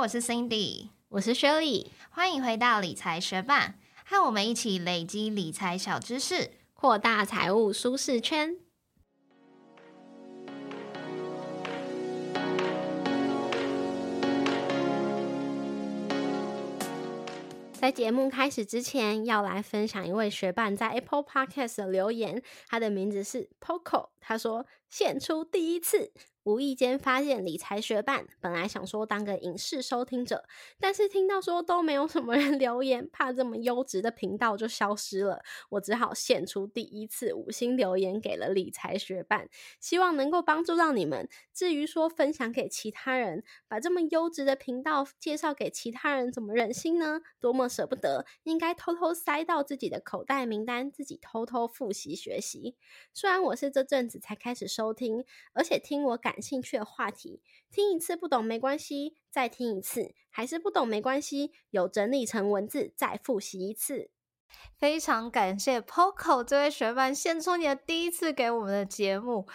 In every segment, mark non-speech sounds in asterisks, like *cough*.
我是 Cindy，我是 Shirley，欢迎回到理财学霸，和我们一起累积理财小知识，扩大财务舒适圈。在节目开始之前，要来分享一位学伴在 Apple Podcast 的留言，他的名字是 Poco，他说：“献出第一次。”无意间发现理财学伴，本来想说当个影视收听者，但是听到说都没有什么人 *laughs* 留言，怕这么优质的频道就消失了，我只好献出第一次五星留言给了理财学伴，希望能够帮助到你们。至于说分享给其他人，把这么优质的频道介绍给其他人，怎么忍心呢？多么舍不得，应该偷偷塞到自己的口袋名单，自己偷偷复习学习。虽然我是这阵子才开始收收听，而且听我感。兴趣的话题，听一次不懂没关系，再听一次还是不懂没关系，有整理成文字再复习一次。非常感谢 Poco 这位学伴献出你的第一次给我们的节目，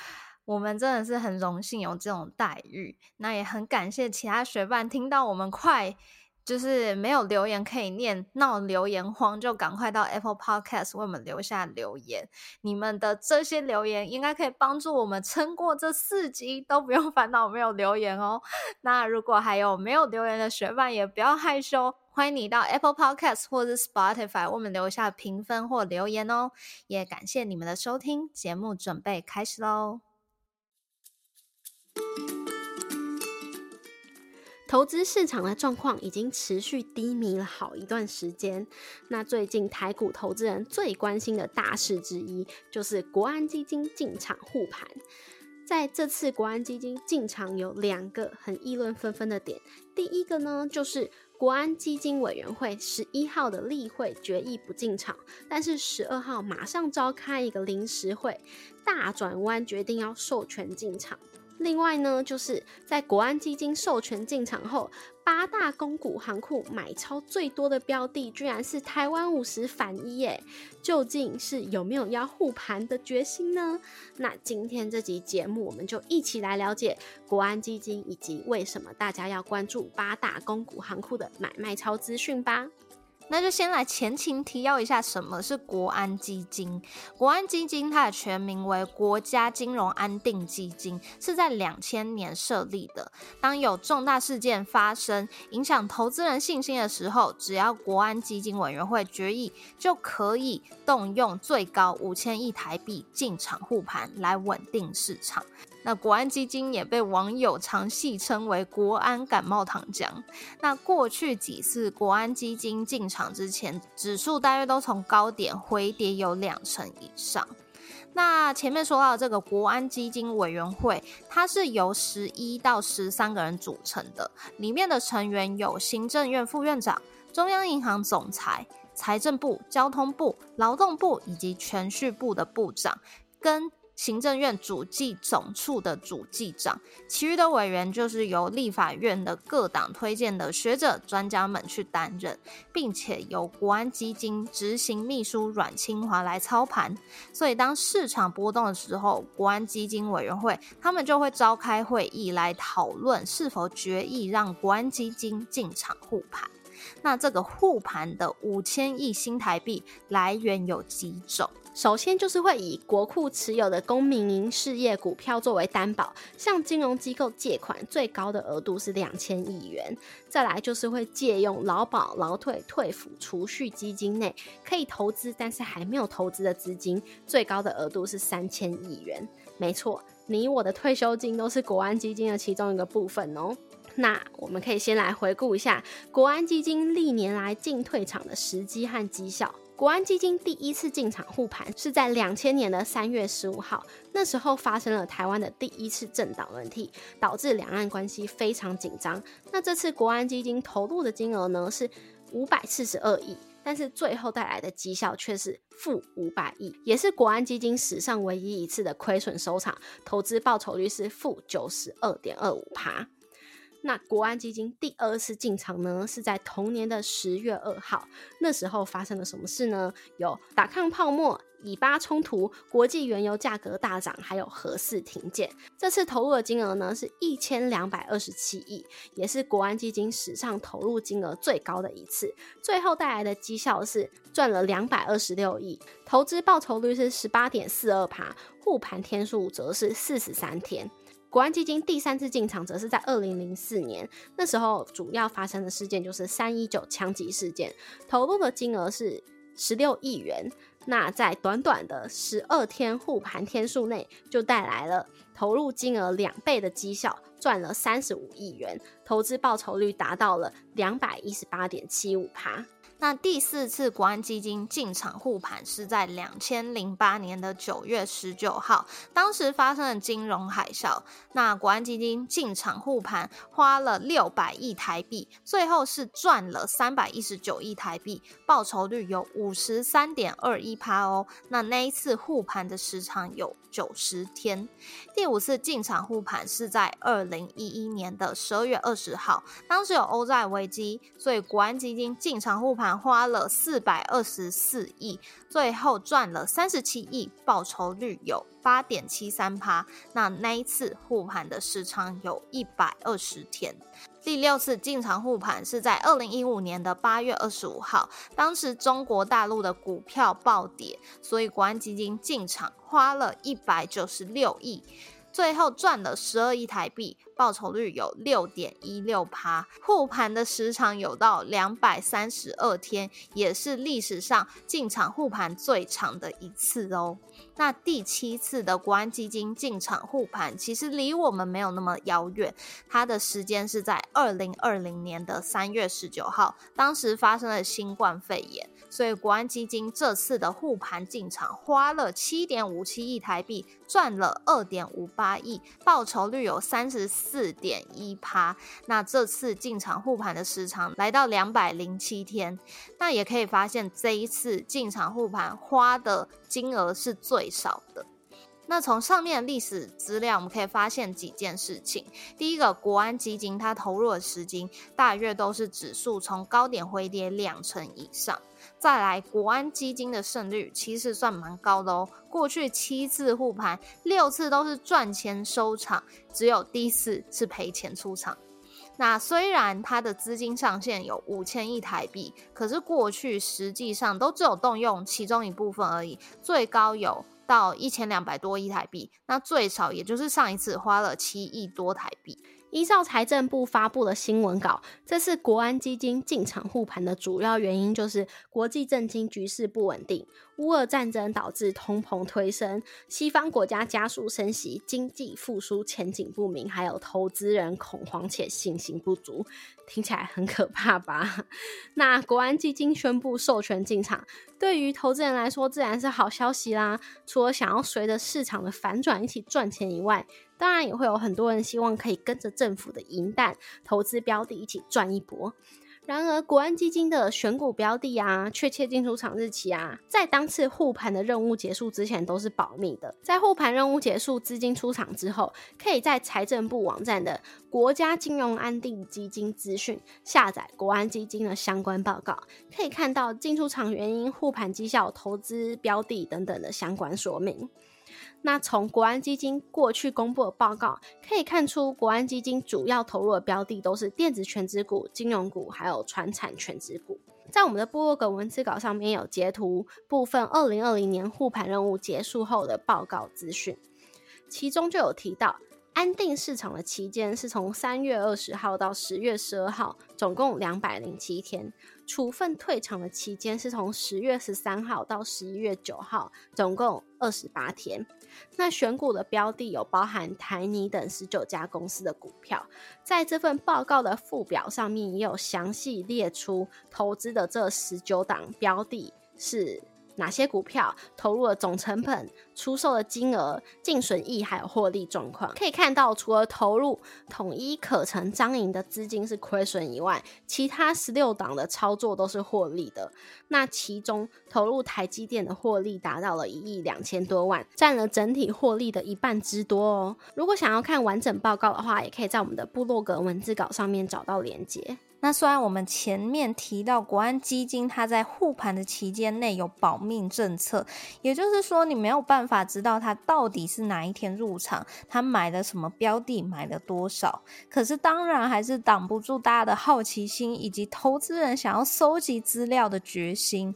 我们真的是很荣幸有这种待遇。那也很感谢其他学伴听到我们快。就是没有留言可以念，闹留言荒，就赶快到 Apple Podcast 为我们留下留言。你们的这些留言应该可以帮助我们撑过这四集，都不用烦恼没有留言哦。那如果还有没有留言的学伴，也不要害羞，欢迎你到 Apple Podcast 或者 Spotify 为我们留下评分或留言哦。也感谢你们的收听，节目准备开始喽。投资市场的状况已经持续低迷了好一段时间。那最近台股投资人最关心的大事之一，就是国安基金进场护盘。在这次国安基金进场有两个很议论纷纷的点。第一个呢，就是国安基金委员会十一号的例会决议不进场，但是十二号马上召开一个临时会，大转弯决定要授权进场。另外呢，就是在国安基金授权进场后，八大公股行库买超最多的标的，居然是台湾五十反一耶！究竟是有没有要护盘的决心呢？那今天这集节目，我们就一起来了解国安基金以及为什么大家要关注八大公股行库的买卖超资讯吧。那就先来前情提要一下，什么是国安基金？国安基金它的全名为国家金融安定基金，是在两千年设立的。当有重大事件发生，影响投资人信心的时候，只要国安基金委员会决议，就可以动用最高五千亿台币进场护盘，来稳定市场。那国安基金也被网友常戏称为“国安感冒糖浆”。那过去几次国安基金进场之前，指数大约都从高点回跌有两成以上。那前面说到这个国安基金委员会，它是由十一到十三个人组成的，里面的成员有行政院副院长、中央银行总裁、财政部、交通部、劳动部以及全序部的部长跟。行政院主计总处的主计长，其余的委员就是由立法院的各党推荐的学者专家们去担任，并且由国安基金执行秘书阮清华来操盘。所以当市场波动的时候，国安基金委员会他们就会召开会议来讨论是否决议让国安基金进场护盘。那这个护盘的五千亿新台币来源有几种？首先就是会以国库持有的公民营事业股票作为担保，向金融机构借款，最高的额度是两千亿元。再来就是会借用劳保、劳退、退抚、储蓄基金内可以投资但是还没有投资的资金，最高的额度是三千亿元。没错，你我的退休金都是国安基金的其中一个部分哦。那我们可以先来回顾一下国安基金历年来进退场的时机和绩效。国安基金第一次进场护盘是在两千年的三月十五号，那时候发生了台湾的第一次政党轮替，导致两岸关系非常紧张。那这次国安基金投入的金额呢是五百四十二亿，但是最后带来的绩效却是负五百亿，也是国安基金史上唯一一次的亏损收场，投资报酬率是负九十二点二五趴。那国安基金第二次进场呢，是在同年的十月二号。那时候发生了什么事呢？有打抗泡沫、以巴冲突、国际原油价格大涨，还有核四停建。这次投入的金额呢是一千两百二十七亿，也是国安基金史上投入金额最高的一次。最后带来的绩效是赚了两百二十六亿，投资报酬率是十八点四二趴，护盘天数则是四十三天。国安基金第三次进场则是在二零零四年，那时候主要发生的事件就是三一九枪击事件，投入的金额是十六亿元。那在短短的十二天护盘天数内，就带来了投入金额两倍的绩效，赚了三十五亿元，投资报酬率达到了两百一十八点七五趴。那第四次国安基金进场护盘是在两千零八年的九月十九号，当时发生了金融海啸。那国安基金进场护盘花了六百亿台币，最后是赚了三百一十九亿台币，报酬率有五十三点二一趴哦。那那一次护盘的时长有九十天。第五次进场护盘是在二零一一年的十二月二十号，当时有欧债危机，所以国安基金进场护盘。花了四百二十四亿，最后赚了三十七亿，报酬率有八点七三趴。那那一次护盘的时长有一百二十天。第六次进场护盘是在二零一五年的八月二十五号，当时中国大陆的股票暴跌，所以国安基金进场花了一百九十六亿。最后赚了十二亿台币，报酬率有六点一六趴，护盘的时长有到两百三十二天，也是历史上进场护盘最长的一次哦。那第七次的国安基金进场护盘，其实离我们没有那么遥远，它的时间是在二零二零年的三月十九号，当时发生了新冠肺炎。所以国安基金这次的护盘进场花了七点五七亿台币，赚了二点五八亿，报酬率有三十四点一趴。那这次进场护盘的时长来到两百零七天，那也可以发现这一次进场护盘花的金额是最少的。那从上面历史资料，我们可以发现几件事情。第一个，国安基金它投入的时金大约都是指数从高点回跌两成以上。再来，国安基金的胜率其实算蛮高的哦。过去七次护盘，六次都是赚钱收场，只有第四是赔钱出场。那虽然它的资金上限有五千亿台币，可是过去实际上都只有动用其中一部分而已，最高有到一千两百多亿台币，那最少也就是上一次花了七亿多台币。依照财政部发布的新闻稿，这次国安基金进场护盘的主要原因就是国际政经局势不稳定，乌俄战争导致通膨推升，西方国家加速升息，经济复苏前景不明，还有投资人恐慌且信心不足，听起来很可怕吧？*laughs* 那国安基金宣布授权进场，对于投资人来说自然是好消息啦。除了想要随着市场的反转一起赚钱以外，当然也会有很多人希望可以跟着政府的银弹投资标的一起赚一波。然而，国安基金的选股标的啊，确切进出场日期啊，在当次护盘的任务结束之前都是保密的。在护盘任务结束、资金出场之后，可以在财政部网站的国家金融安定基金资讯下载国安基金的相关报告，可以看到进出场原因、护盘绩效、投资标的等等的相关说明。那从国安基金过去公布的报告可以看出，国安基金主要投入的标的都是电子全值股、金融股，还有传产全值股。在我们的部落格文字稿上面有截图部分二零二零年护盘任务结束后的报告资讯，其中就有提到。安定市场的期间是从三月二十号到十月十二号，总共两百零七天。处分退场的期间是从十月十三号到十一月九号，总共二十八天。那选股的标的有包含台泥等十九家公司的股票，在这份报告的附表上面也有详细列出投资的这十九档标的是。哪些股票投入了总成本出售的金额、净损益还有获利状况。可以看到，除了投入统一可成张营的资金是亏损以外，其他十六档的操作都是获利的。那其中投入台积电的获利达到了一亿两千多万，占了整体获利的一半之多哦。如果想要看完整报告的话，也可以在我们的部落格文字稿上面找到连接。那虽然我们前面提到国安基金，它在护盘的期间内有保命政策，也就是说你没有办法知道它到底是哪一天入场，它买了什么标的，买了多少。可是当然还是挡不住大家的好奇心，以及投资人想要收集资料的决心。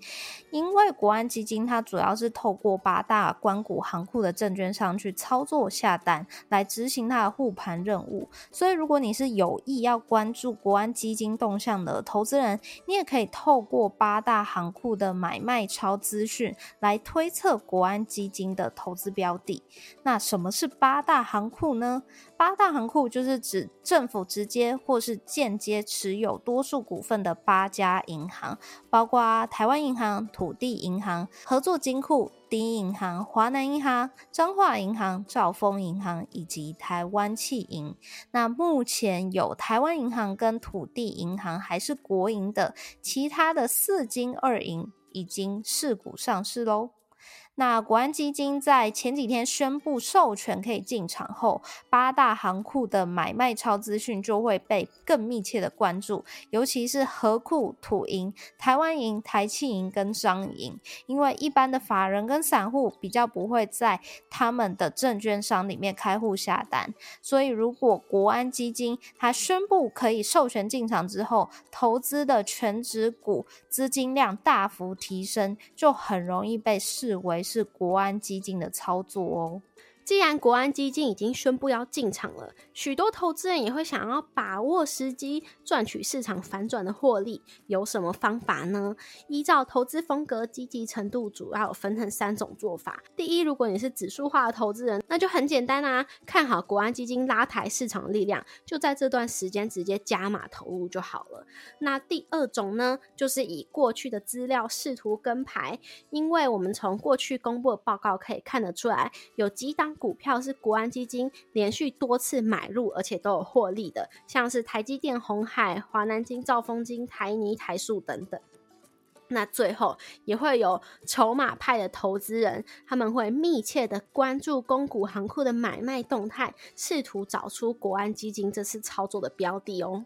因为国安基金它主要是透过八大关谷行库的证券商去操作下单，来执行它的护盘任务。所以如果你是有意要关注国安基金动向的投资人，你也可以透过八大行库的买卖超资讯来推测国安基金的投资标的。那什么是八大行库呢？八大行库就是指政府直接或是间接持有多数股份的八家银行，包括台湾银行、土地银行、合作金库、第一银行、华南银行、彰化银行、兆丰银行以及台湾汽银。那目前有台湾银行跟土地银行还是国营的，其他的四金二银已经试股上市喽。那国安基金在前几天宣布授权可以进场后，八大行库的买卖超资讯就会被更密切的关注，尤其是和库、土银、台湾银、台气银跟商银，因为一般的法人跟散户比较不会在他们的证券商里面开户下单，所以如果国安基金它宣布可以授权进场之后，投资的全职股资金量大幅提升，就很容易被视为。是国安基金的操作哦。既然国安基金已经宣布要进场了，许多投资人也会想要把握时机赚取市场反转的获利。有什么方法呢？依照投资风格、积极程度，主要分成三种做法。第一，如果你是指数化的投资人，那就很简单啊，看好国安基金拉抬市场力量，就在这段时间直接加码投入就好了。那第二种呢，就是以过去的资料试图跟牌，因为我们从过去公布的报告可以看得出来，有几档。股票是国安基金连续多次买入，而且都有获利的，像是台积电、红海、华南金、兆丰金、台泥、台塑等等。那最后也会有筹码派的投资人，他们会密切的关注公股行库的买卖动态，试图找出国安基金这次操作的标的哦。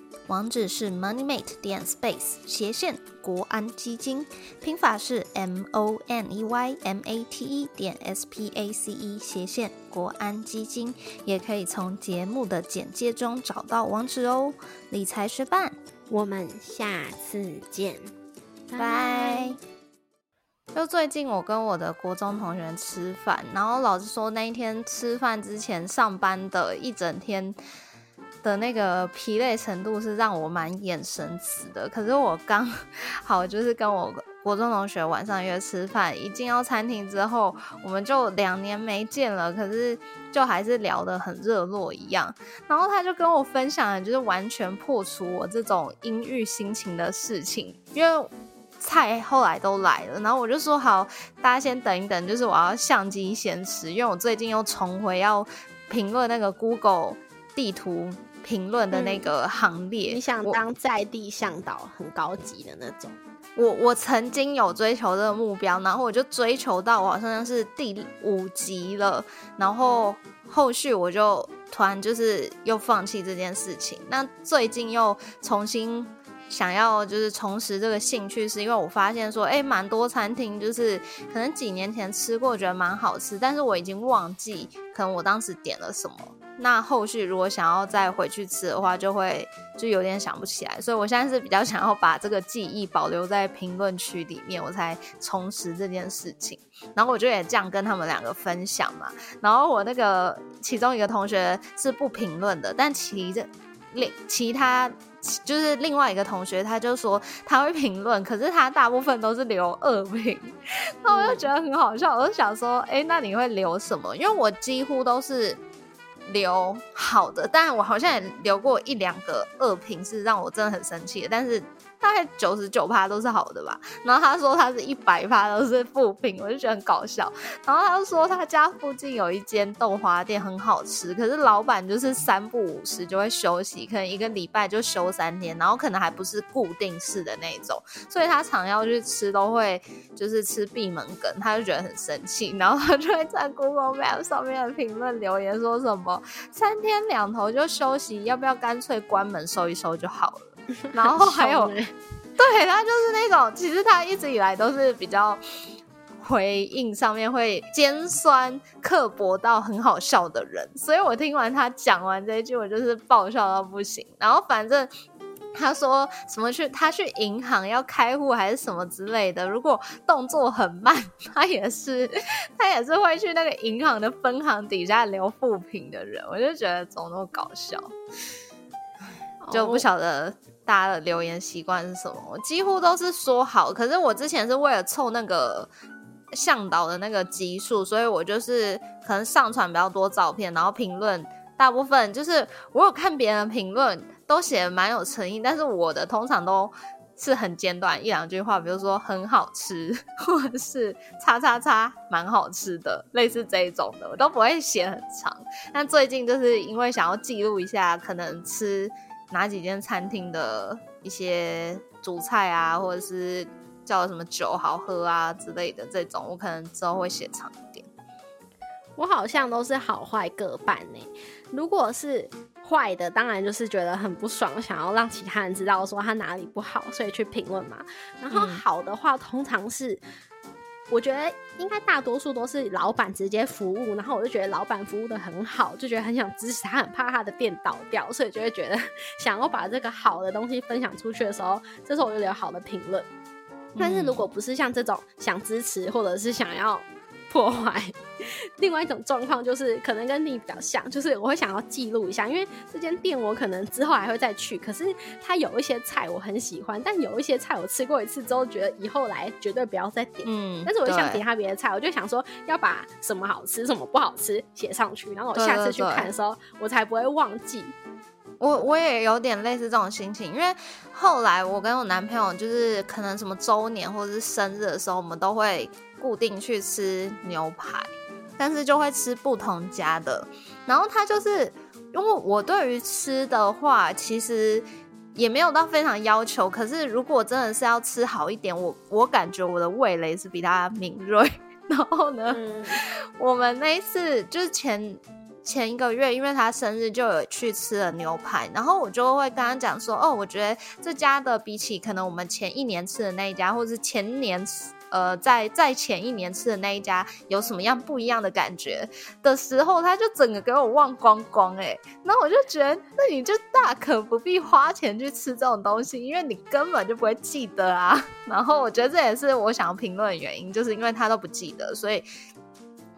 网址是 moneymate 点 space 斜线国安基金，拼法是 m o n e y m a t e 点 s p a c e 斜线国安基金，也可以从节目的简介中找到网址哦。理财学办，我们下次见，拜。就最近我跟我的国中同学吃饭，然后老师说那一天吃饭之前上班的一整天。的那个疲累程度是让我蛮眼神死的，可是我刚好就是跟我国中同学晚上约吃饭，一进到餐厅之后，我们就两年没见了，可是就还是聊得很热络一样。然后他就跟我分享了，就是完全破除我这种阴郁心情的事情，因为菜后来都来了，然后我就说好，大家先等一等，就是我要相机先吃，因为我最近又重回要评论那个 Google 地图。评论的那个行列，你想当在地向导，很高级的那种。我我曾经有追求这个目标，然后我就追求到我好像是第五集了，然后后续我就突然就是又放弃这件事情。那最近又重新想要就是重拾这个兴趣，是因为我发现说，哎，蛮多餐厅就是可能几年前吃过，觉得蛮好吃，但是我已经忘记可能我当时点了什么。那后续如果想要再回去吃的话，就会就有点想不起来。所以我现在是比较想要把这个记忆保留在评论区里面，我才重拾这件事情。然后我就也这样跟他们两个分享嘛。然后我那个其中一个同学是不评论的，但其这另其他。就是另外一个同学，他就说他会评论，可是他大部分都是留恶评，*laughs* 那我就觉得很好笑。我就想说，哎，那你会留什么？因为我几乎都是留好的，但我好像也留过一两个恶评，是让我真的很生气的。但是。大概九十九趴都是好的吧，然后他说他是一百趴都是负评，我就觉得很搞笑。然后他就说他家附近有一间豆花店很好吃，可是老板就是三不五时就会休息，可能一个礼拜就休三天，然后可能还不是固定式的那种，所以他常要去吃都会就是吃闭门羹，他就觉得很生气，然后他就会在 Google Map 上面的评论留言说什么三天两头就休息，要不要干脆关门收一收就好了。*laughs* 然后还有，对他就是那种，其实他一直以来都是比较回应上面会尖酸刻薄到很好笑的人，所以我听完他讲完这一句，我就是爆笑到不行。然后反正他说什么去他去银行要开户还是什么之类的，如果动作很慢，他也是 *laughs* 他也是会去那个银行的分行底下留负评的人，我就觉得怎么那么搞笑，就不晓得。大家的留言习惯是什么？我几乎都是说好，可是我之前是为了凑那个向导的那个集数，所以我就是可能上传比较多照片，然后评论大部分就是我有看别人评论都写的蛮有诚意，但是我的通常都是很简短一两句话，比如说很好吃，*laughs* 或者是叉叉叉蛮好吃的，类似这一种的，我都不会写很长。但最近就是因为想要记录一下，可能吃。哪几间餐厅的一些主菜啊，或者是叫什么酒好喝啊之类的这种，我可能之后会写长一点。我好像都是好坏各半呢。如果是坏的，当然就是觉得很不爽，想要让其他人知道说他哪里不好，所以去评论嘛。然后好的话，通常是。我觉得应该大多数都是老板直接服务，然后我就觉得老板服务的很好，就觉得很想支持他，很怕他的店倒掉，所以就会觉得 *laughs* 想要把这个好的东西分享出去的时候，这时候我就留好的评论。但是如果不是像这种想支持或者是想要。破坏。另外一种状况就是，可能跟你比较像，就是我会想要记录一下，因为这间店我可能之后还会再去。可是它有一些菜我很喜欢，但有一些菜我吃过一次之后，觉得以后来绝对不要再点。嗯，但是我想点他别的菜，我就想说要把什么好吃、什么不好吃写上去，然后我下次去看的时候，我才不会忘记。我我也有点类似这种心情，因为后来我跟我男朋友就是可能什么周年或者是生日的时候，我们都会固定去吃牛排，但是就会吃不同家的。然后他就是因为我对于吃的话，其实也没有到非常要求，可是如果真的是要吃好一点，我我感觉我的味蕾是比他敏锐。*laughs* 然后呢，我们那一次就是前。前一个月，因为他生日，就有去吃了牛排，然后我就会跟他讲说，哦，我觉得这家的比起可能我们前一年吃的那一家，或是前年，呃，在在前一年吃的那一家，有什么样不一样的感觉的时候，他就整个给我忘光光，哎，那我就觉得，那你就大可不必花钱去吃这种东西，因为你根本就不会记得啊。*laughs* 然后我觉得这也是我想要评论的原因，就是因为他都不记得，所以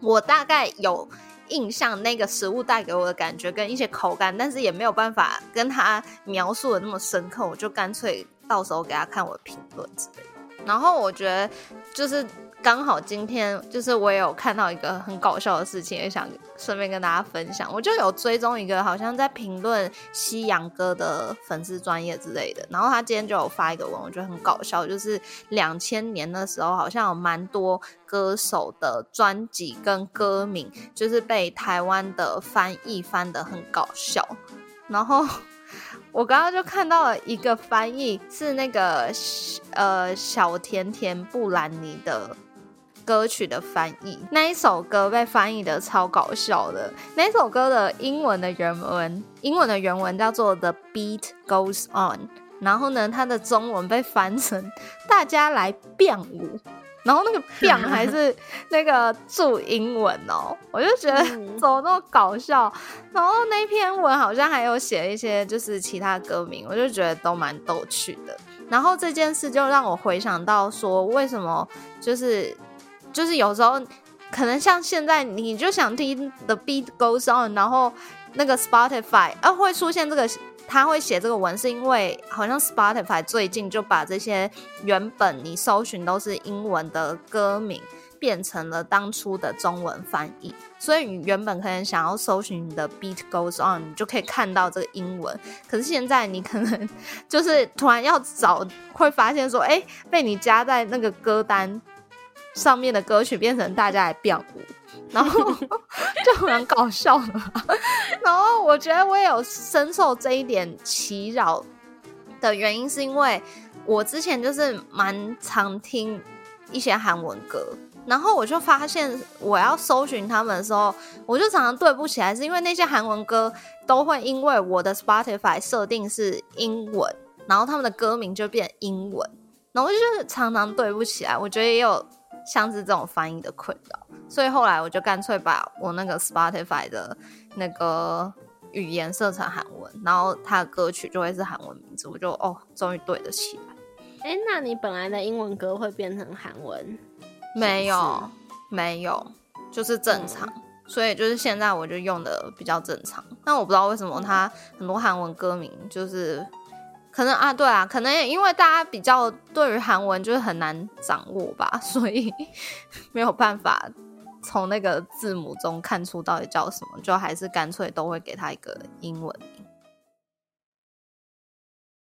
我大概有。印象那个食物带给我的感觉跟一些口感，但是也没有办法跟他描述的那么深刻，我就干脆到时候给他看我的评论之类的。然后我觉得就是。刚好今天就是我也有看到一个很搞笑的事情，也想顺便跟大家分享。我就有追踪一个好像在评论西洋歌的粉丝专业之类的，然后他今天就有发一个文，我觉得很搞笑，就是两千年的时候好像有蛮多歌手的专辑跟歌名，就是被台湾的翻译翻的很搞笑。然后我刚刚就看到了一个翻译是那个呃小甜甜布兰妮的。歌曲的翻译，那一首歌被翻译的超搞笑的。那首歌的英文的原文，英文的原文叫做《The Beat Goes On》，然后呢，它的中文被翻成“大家来变舞”，然后那个“ “be” ”还是 *laughs* 那个注英文哦，我就觉得 *laughs* 怎么那么搞笑。然后那篇文好像还有写一些就是其他歌名，我就觉得都蛮逗趣的。然后这件事就让我回想到说，为什么就是就是有时候可能像现在你就想听 The Beat Goes On，然后那个 Spotify 啊会出现这个。他会写这个文，是因为好像 Spotify 最近就把这些原本你搜寻都是英文的歌名，变成了当初的中文翻译。所以你原本可能想要搜寻你的 Beat Goes On，你就可以看到这个英文。可是现在你可能 *laughs* 就是突然要找，会发现说，哎，被你加在那个歌单上面的歌曲变成大家来表舞。然后 *laughs* 就很搞笑了，然后我觉得我也有深受这一点其扰的原因，是因为我之前就是蛮常听一些韩文歌，然后我就发现我要搜寻他们的时候，我就常常对不起来，是因为那些韩文歌都会因为我的 Spotify 设定是英文，然后他们的歌名就变英文，然后就是常常对不起来，我觉得也有像是这种翻译的困扰。所以后来我就干脆把我那个 Spotify 的那个语言设成韩文，然后它的歌曲就会是韩文名字，我就哦，终于对得起来。哎，那你本来的英文歌会变成韩文？没有，没有，就是正常。所以就是现在我就用的比较正常。但我不知道为什么它很多韩文歌名就是。可能啊，对啊，可能也因为大家比较对于韩文就是很难掌握吧，*laughs* 所以没有办法从那个字母中看出到底叫什么，就还是干脆都会给他一个英文名。